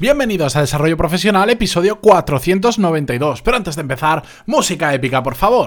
Bienvenidos a Desarrollo Profesional, episodio 492. Pero antes de empezar, música épica, por favor.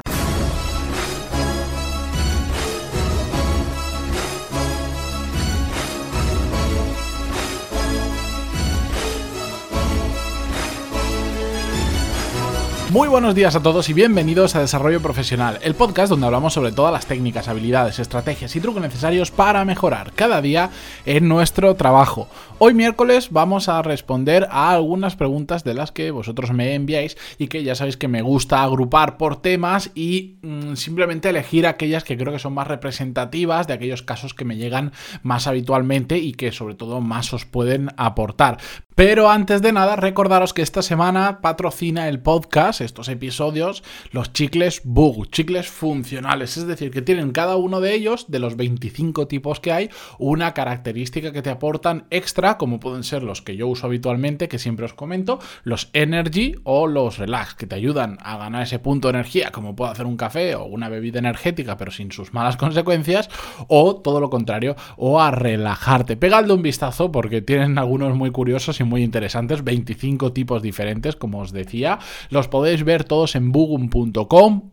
Muy buenos días a todos y bienvenidos a Desarrollo Profesional, el podcast donde hablamos sobre todas las técnicas, habilidades, estrategias y trucos necesarios para mejorar cada día en nuestro trabajo. Hoy miércoles vamos a responder a algunas preguntas de las que vosotros me enviáis y que ya sabéis que me gusta agrupar por temas y mm, simplemente elegir aquellas que creo que son más representativas de aquellos casos que me llegan más habitualmente y que sobre todo más os pueden aportar. Pero antes de nada, recordaros que esta semana patrocina el podcast, estos episodios, los chicles Bug, chicles funcionales, es decir, que tienen cada uno de ellos, de los 25 tipos que hay, una característica que te aportan extra, como pueden ser los que yo uso habitualmente, que siempre os comento, los Energy o los Relax, que te ayudan a ganar ese punto de energía, como puede hacer un café o una bebida energética, pero sin sus malas consecuencias, o todo lo contrario, o a relajarte. Pegadle un vistazo porque tienen algunos muy curiosos muy interesantes, 25 tipos diferentes, como os decía. Los podéis ver todos en bugum.com,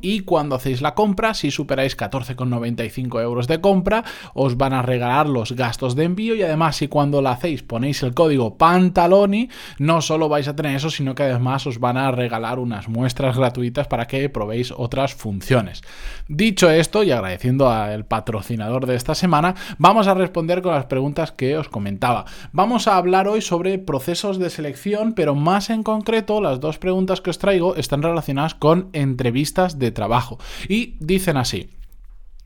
Y cuando hacéis la compra, si superáis 14,95 euros de compra, os van a regalar los gastos de envío y además si cuando la hacéis ponéis el código Pantaloni, no solo vais a tener eso, sino que además os van a regalar unas muestras gratuitas para que probéis otras funciones. Dicho esto y agradeciendo al patrocinador de esta semana, vamos a responder con las preguntas que os comentaba. Vamos a hablar hoy sobre procesos de selección, pero más en concreto las dos preguntas que os traigo están relacionadas con entrevistas de trabajo. Y dicen así.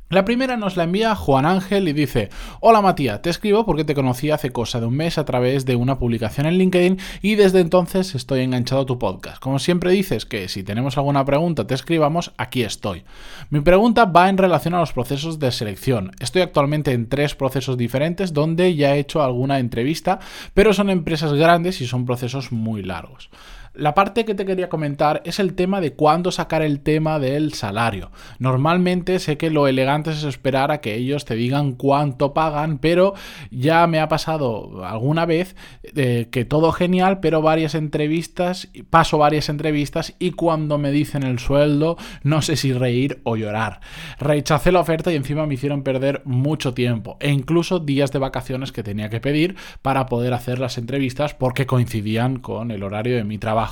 La primera nos la envía Juan Ángel y dice, hola Matías, te escribo porque te conocí hace cosa de un mes a través de una publicación en LinkedIn y desde entonces estoy enganchado a tu podcast. Como siempre dices que si tenemos alguna pregunta te escribamos, aquí estoy. Mi pregunta va en relación a los procesos de selección. Estoy actualmente en tres procesos diferentes donde ya he hecho alguna entrevista, pero son empresas grandes y son procesos muy largos. La parte que te quería comentar es el tema de cuándo sacar el tema del salario. Normalmente sé que lo elegante es esperar a que ellos te digan cuánto pagan, pero ya me ha pasado alguna vez eh, que todo genial, pero varias entrevistas, paso varias entrevistas y cuando me dicen el sueldo no sé si reír o llorar. Rechacé la oferta y encima me hicieron perder mucho tiempo e incluso días de vacaciones que tenía que pedir para poder hacer las entrevistas porque coincidían con el horario de mi trabajo.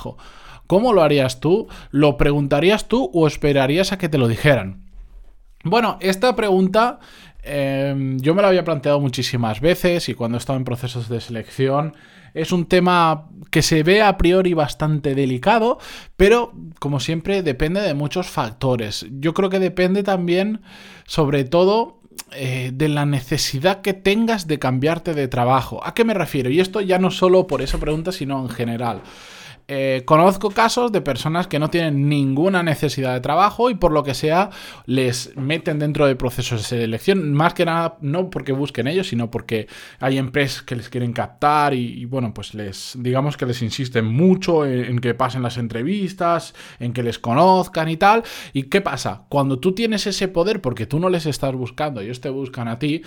¿Cómo lo harías tú? ¿Lo preguntarías tú o esperarías a que te lo dijeran? Bueno, esta pregunta em, yo me la había planteado muchísimas veces y cuando he estado en procesos de selección es un tema que se ve a priori bastante delicado, pero como siempre depende de muchos factores. Yo creo que depende también, sobre todo, eh, de la necesidad que tengas de cambiarte de trabajo. ¿A qué me refiero? Y esto ya no solo por esa pregunta, sino en general. Eh, conozco casos de personas que no tienen ninguna necesidad de trabajo y por lo que sea les meten dentro de procesos de selección, más que nada no porque busquen ellos, sino porque hay empresas que les quieren captar y, bueno, pues les digamos que les insisten mucho en, en, que pasen las entrevistas, en que les conozcan y tal. ¿Y qué pasa? Cuando tú tienes ese poder porque tú no les estás buscando, ellos te buscan a ti,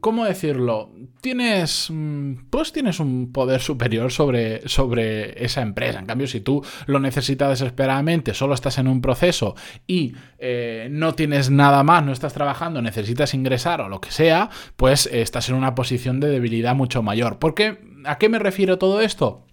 ¿Cómo decirlo? Tienes. Mm, pues tienes un poder superior sobre, sobre esa empresa. En cambio, si tú lo necesitas desesperadamente, solo estás en un proceso y eh, no tienes nada más, no estás trabajando, necesitas ingresar o lo que sea, pues estás en una posición de debilidad mucho mayor. ¿Por qué? ¿A qué me refiero todo esto?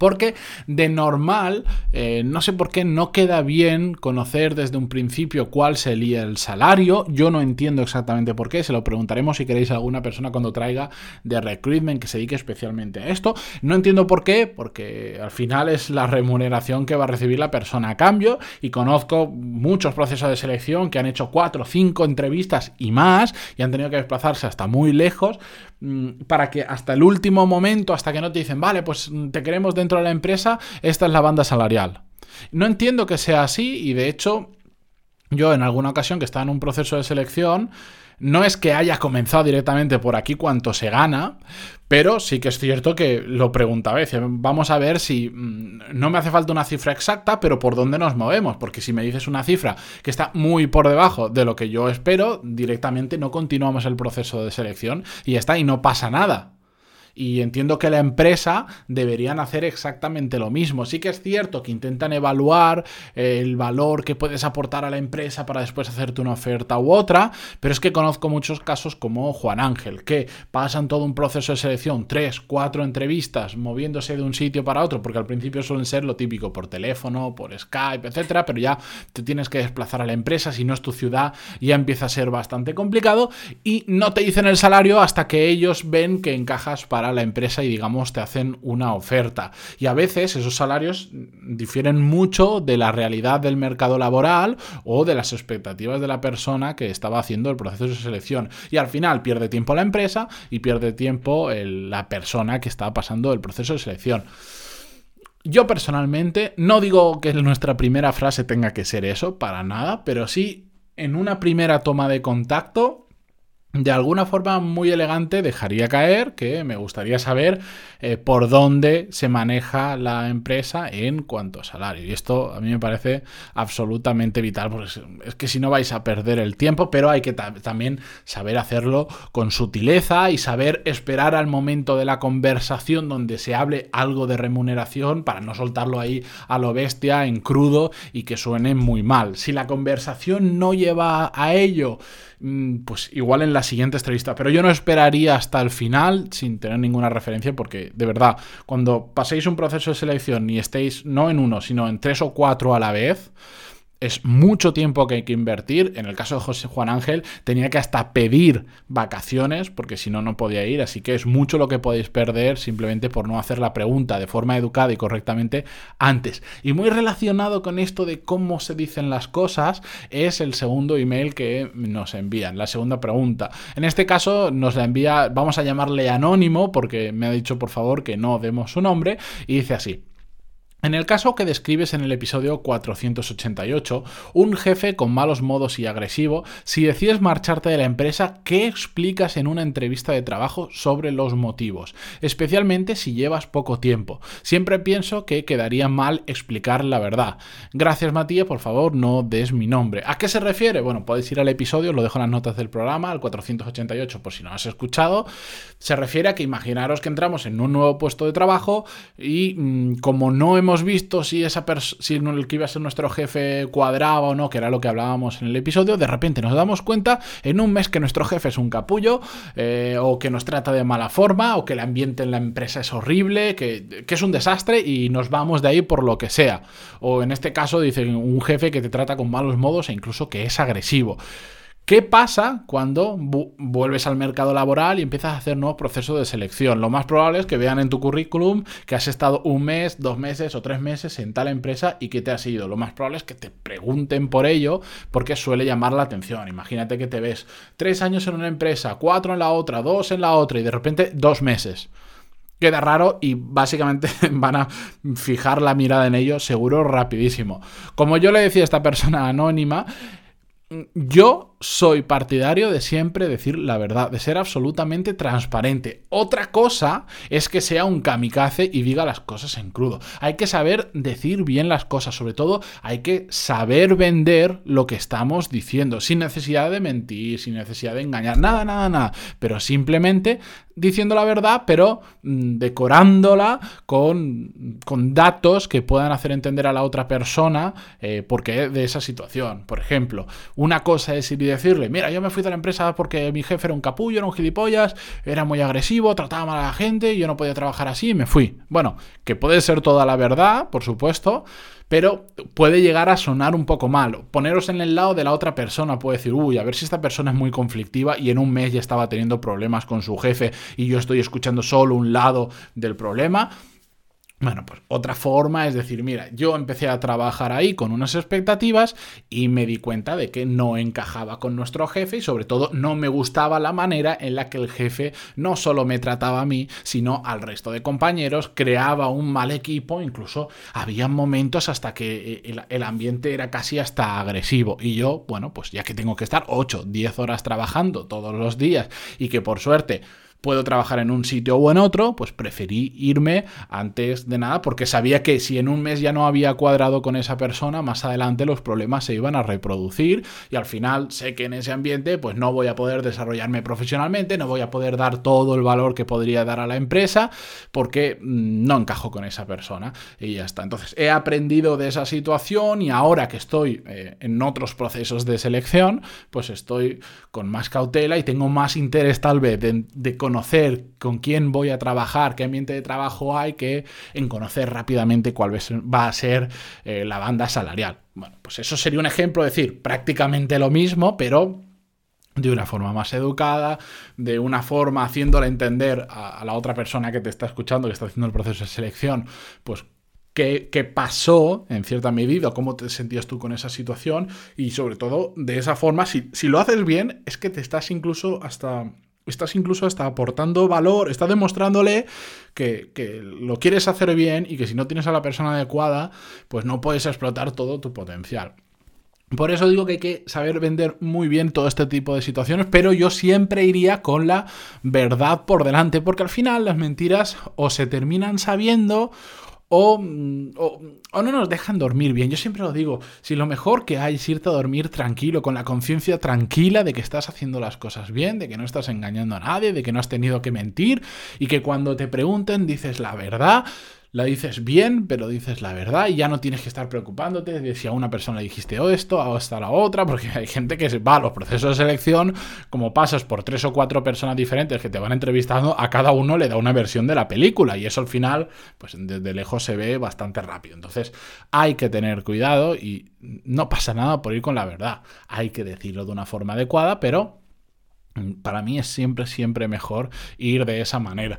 Porque de normal, eh, no sé por qué no queda bien conocer desde un principio cuál sería el salario. Yo no entiendo exactamente por qué. Se lo preguntaremos si queréis a alguna persona cuando traiga de recruitment que se dedique especialmente a esto. No entiendo por qué, porque al final es la remuneración que va a recibir la persona a cambio. Y conozco muchos procesos de selección que han hecho cuatro, cinco entrevistas y más y han tenido que desplazarse hasta muy lejos mm, para que hasta el último momento, hasta que no te dicen, vale, pues te queremos dentro de la empresa, esta es la banda salarial. No entiendo que sea así y de hecho yo en alguna ocasión que estaba en un proceso de selección, No es que haya comenzado directamente por aquí cuánto se gana, pero sí que es cierto que lo preguntaba, vamos a ver si mm, no me hace falta una cifra exacta, pero por dónde nos movemos, porque si me dices una cifra que está muy por debajo de lo que yo espero, directamente no continuamos el proceso de selección y ya está, y no pasa nada. Y entiendo que la empresa deberían hacer exactamente lo mismo. Sí que es cierto que intentan evaluar eh, el valor que puedes aportar a la empresa para después hacerte una oferta u otra, pero es que conozco muchos casos como Juan Ángel, que pasan todo un proceso de selección, tres, cuatro entrevistas, moviéndose de un sitio para otro, porque al principio suelen ser lo típico por teléfono, por Skype, etcétera, pero ya te tienes que desplazar a la empresa, si no es tu ciudad, ya empieza a ser bastante complicado y no te dicen el salario hasta que ellos ven que encajas para la empresa y digamos te hacen una oferta. Y a veces esos salarios difieren mucho de la realidad del mercado laboral o de las expectativas de la persona que estaba haciendo el proceso de selección. Y al final pierde tiempo la empresa y pierde tiempo la persona que está pasando el proceso de selección. Yo personalmente no digo que nuestra primera frase tenga que ser eso, para nada, pero sí en una primera toma de contacto de alguna forma muy elegante dejaría caer que me gustaría saber eh, por dónde se maneja la empresa en cuanto a salario. Y esto a mí me parece absolutamente vital, porque es que si no vais a perder el tiempo, pero hay que también saber hacerlo con sutileza y saber esperar al momento de la conversación donde se hable algo de remuneración para no soltarlo ahí a lo bestia, en crudo y que suene muy mal. Si la conversación no lleva a ello, mm, pues igual en la siguiente entrevista. Pero yo no esperaría hasta el final sin tener ninguna referencia porque, de verdad, cuando paséis un proceso de selección y estéis no en uno, sino en tres o cuatro a la vez, es mucho tiempo que hay que invertir. En el caso de José Juan Ángel, tenía que hasta pedir vacaciones, porque si no, no podía ir. Así que es mucho lo que podéis perder simplemente por no hacer la pregunta de forma educada y correctamente antes. Y muy relacionado con esto de cómo se dicen las cosas, es el segundo email que nos envían, la segunda pregunta. En este caso, nos la envía, vamos a llamarle anónimo, porque me ha dicho por favor que no demos su nombre, y dice así. En el caso que describes en el episodio 488, un jefe con malos modos y agresivo, si decides marcharte de la empresa, ¿qué explicas en una entrevista de trabajo sobre los motivos? Especialmente si llevas poco tiempo. Siempre pienso que quedaría mal explicar la verdad. Gracias Matías, por favor no des mi nombre. ¿A qué se refiere? Bueno, podéis ir al episodio, lo dejo en las notas del programa, al 488 por si no has escuchado. Se refiere a que imaginaros que entramos en un nuevo puesto de trabajo y mm, como no hemos hemos visto si esa si el que iba a ser nuestro jefe cuadraba o no, que era lo que hablábamos en el episodio, de repente nos damos cuenta en un mes que nuestro jefe es un capullo, eh, o que nos trata de mala forma, o que el ambiente en la empresa es horrible, que, que es un desastre y nos vamos de ahí por lo que sea. O en este caso dicen un jefe que te trata con malos modos e incluso que es agresivo. ¿Qué pasa cuando vuelves al mercado laboral y empiezas a hacer nuevos procesos de selección? Lo más probable es que vean en tu currículum que has estado un mes, dos meses o tres meses en tal empresa y que te has ido. Lo más probable es que te pregunten por ello porque suele llamar la atención. Imagínate que te ves tres años en una empresa, cuatro en la otra, dos en la otra y de repente dos meses queda raro y básicamente van a fijar la mirada en ello seguro rapidísimo. Como yo le decía a esta persona anónima, yo soy partidario de siempre decir la verdad, de ser absolutamente transparente. Otra cosa es que sea un kamikaze y diga las cosas en crudo. Hay que saber decir bien las cosas, sobre todo hay que saber vender lo que estamos diciendo, sin necesidad de mentir, sin necesidad de engañar, nada, nada, nada, pero simplemente diciendo la verdad, pero mm, decorándola con, con, datos que puedan hacer entender a la otra persona eh, por qué de esa situación. Por ejemplo, una cosa es ir decirle, mira, yo me fui de la empresa porque mi jefe era un capullo, era un gilipollas, era muy agresivo, trataba mal a la gente, yo no podía trabajar así y me fui. Bueno, que puede ser toda la verdad, por supuesto, pero puede llegar a sonar un poco malo. Poneros en el lado de la otra persona, puede decir, uy, a ver si esta persona es muy conflictiva y en un mes ya estaba teniendo problemas con su jefe y yo estoy escuchando solo un lado del problema Bueno, pues otra forma es decir, mira, yo empecé a trabajar ahí con unas expectativas y me di cuenta de que no encajaba con nuestro jefe y sobre todo no me gustaba la manera en la que el jefe no solo me trataba a mí, sino al resto de compañeros, creaba un mal equipo, incluso había momentos hasta que eh, el, ambiente era casi hasta agresivo. Y yo, bueno, pues ya que tengo que estar 8, 10 horas trabajando todos los días y que por suerte puedo trabajar en un sitio o en otro, pues preferí irme antes de nada porque sabía que si en un mes ya no había cuadrado con esa persona, más adelante los problemas se iban a reproducir y al final sé que en ese ambiente pues no voy a poder desarrollarme profesionalmente, no voy a poder dar todo el valor que podría dar a la empresa porque mm, no encajo con esa persona y ya está. Entonces he aprendido de esa situación y ahora que estoy eh, en otros procesos de selección, pues estoy con más cautela y tengo más interés tal vez de, de conocer con quién voy a trabajar, qué ambiente de trabajo hay, que en conocer rápidamente cuál va a ser eh, la banda salarial. Bueno, pues eso sería un ejemplo, es decir, prácticamente lo mismo, pero de una forma más educada, de una forma haciéndole entender a, la otra persona que te está escuchando, que está haciendo el proceso de selección, pues qué, pasó en cierta medida, cómo te sentías tú con esa situación y sobre todo de esa forma, si, si lo haces bien, es que te estás incluso hasta estás incluso hasta aportando valor, estás demostrándole que, que, lo quieres hacer bien y que si no tienes a la persona adecuada, pues no puedes explotar todo tu potencial. Por eso digo que hay que saber vender muy bien todo este tipo de situaciones, pero yo siempre iría con la verdad por delante, porque al final las mentiras o se terminan sabiendo Mm, o, o, no nos dejan dormir bien. Yo siempre lo digo, si lo mejor que hay es irte a dormir tranquilo, con la conciencia tranquila de que estás haciendo las cosas bien, de que no estás engañando a nadie, de que no has tenido que mentir y que cuando te pregunten dices la verdad, la dices bien, pero dices la verdad y ya no tienes que estar preocupándote de si a una persona le dijiste o esto o hasta la otra, porque hay gente que va a los procesos de selección, como pasas por tres o cuatro personas diferentes que te van entrevistando, a cada uno le da una versión de la película y eso al final, pues desde lejos se ve bastante rápido. Entonces hay que tener cuidado y no pasa nada por ir con la verdad. Hay que decirlo de una forma adecuada, pero para mí es siempre, siempre mejor ir de esa manera.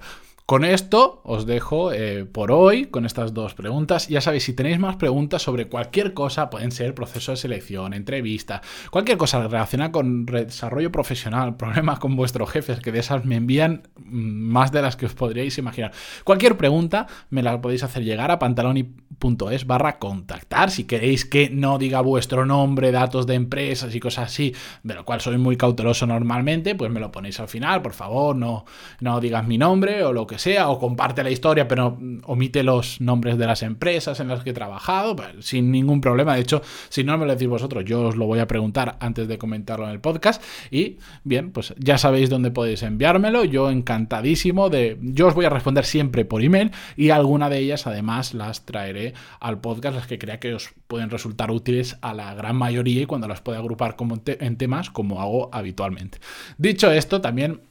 Con esto os dejo eh, por hoy con estas dos preguntas. Ya sabéis, si tenéis más preguntas sobre cualquier cosa, pueden ser proceso de selección, entrevista, cualquier cosa relacionada con desarrollo profesional, problemas con vuestros jefes, que de esas me envían mm, más de las que os podríais imaginar. Cualquier pregunta me la podéis hacer llegar a pantaloni.es barra contactar. Si queréis que no diga vuestro nombre, datos de empresas y cosas así, de lo cual soy muy cauteloso normalmente, pues me lo ponéis al final, por favor, no, no digas mi nombre o lo que sea, o comparte la historia, pero omite los nombres de las empresas en las que he trabajado, pues, sin ningún problema. De hecho, si no me lo decís vosotros, yo os lo voy a preguntar antes de comentarlo en el podcast. Y bien, pues ya sabéis dónde podéis enviármelo. Yo encantadísimo de. Yo os voy a responder siempre por email y alguna de ellas, además, las traeré al podcast, las que crea que os pueden resultar útiles a la gran mayoría y cuando las pueda agrupar como en temas, como hago habitualmente. Dicho esto, también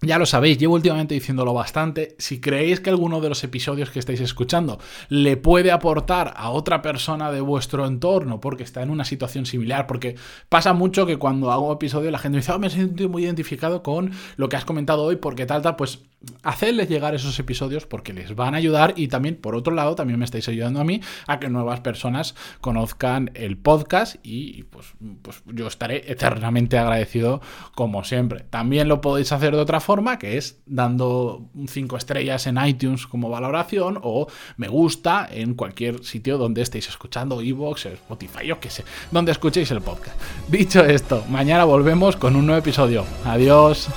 ya lo sabéis, llevo últimamente diciéndolo bastante. Si creéis que alguno de los episodios que estáis escuchando le puede aportar a otra persona de vuestro entorno porque está en una situación similar, porque pasa mucho que cuando hago episodio la gente dice, oh, me siento muy identificado con lo que has comentado hoy porque tal, tal, pues hacerles llegar esos episodios porque les van a ayudar y también, por otro lado, también me estáis ayudando a mí a que nuevas personas conozcan el podcast y pues, pues yo estaré eternamente agradecido como siempre. También lo podéis hacer de otra forma, que es dando 5 estrellas en iTunes como valoración o me gusta en cualquier sitio donde estéis escuchando, Evox, Spotify, yo qué sé, donde escuchéis el podcast. Dicho esto, mañana volvemos con un nuevo episodio. Adiós.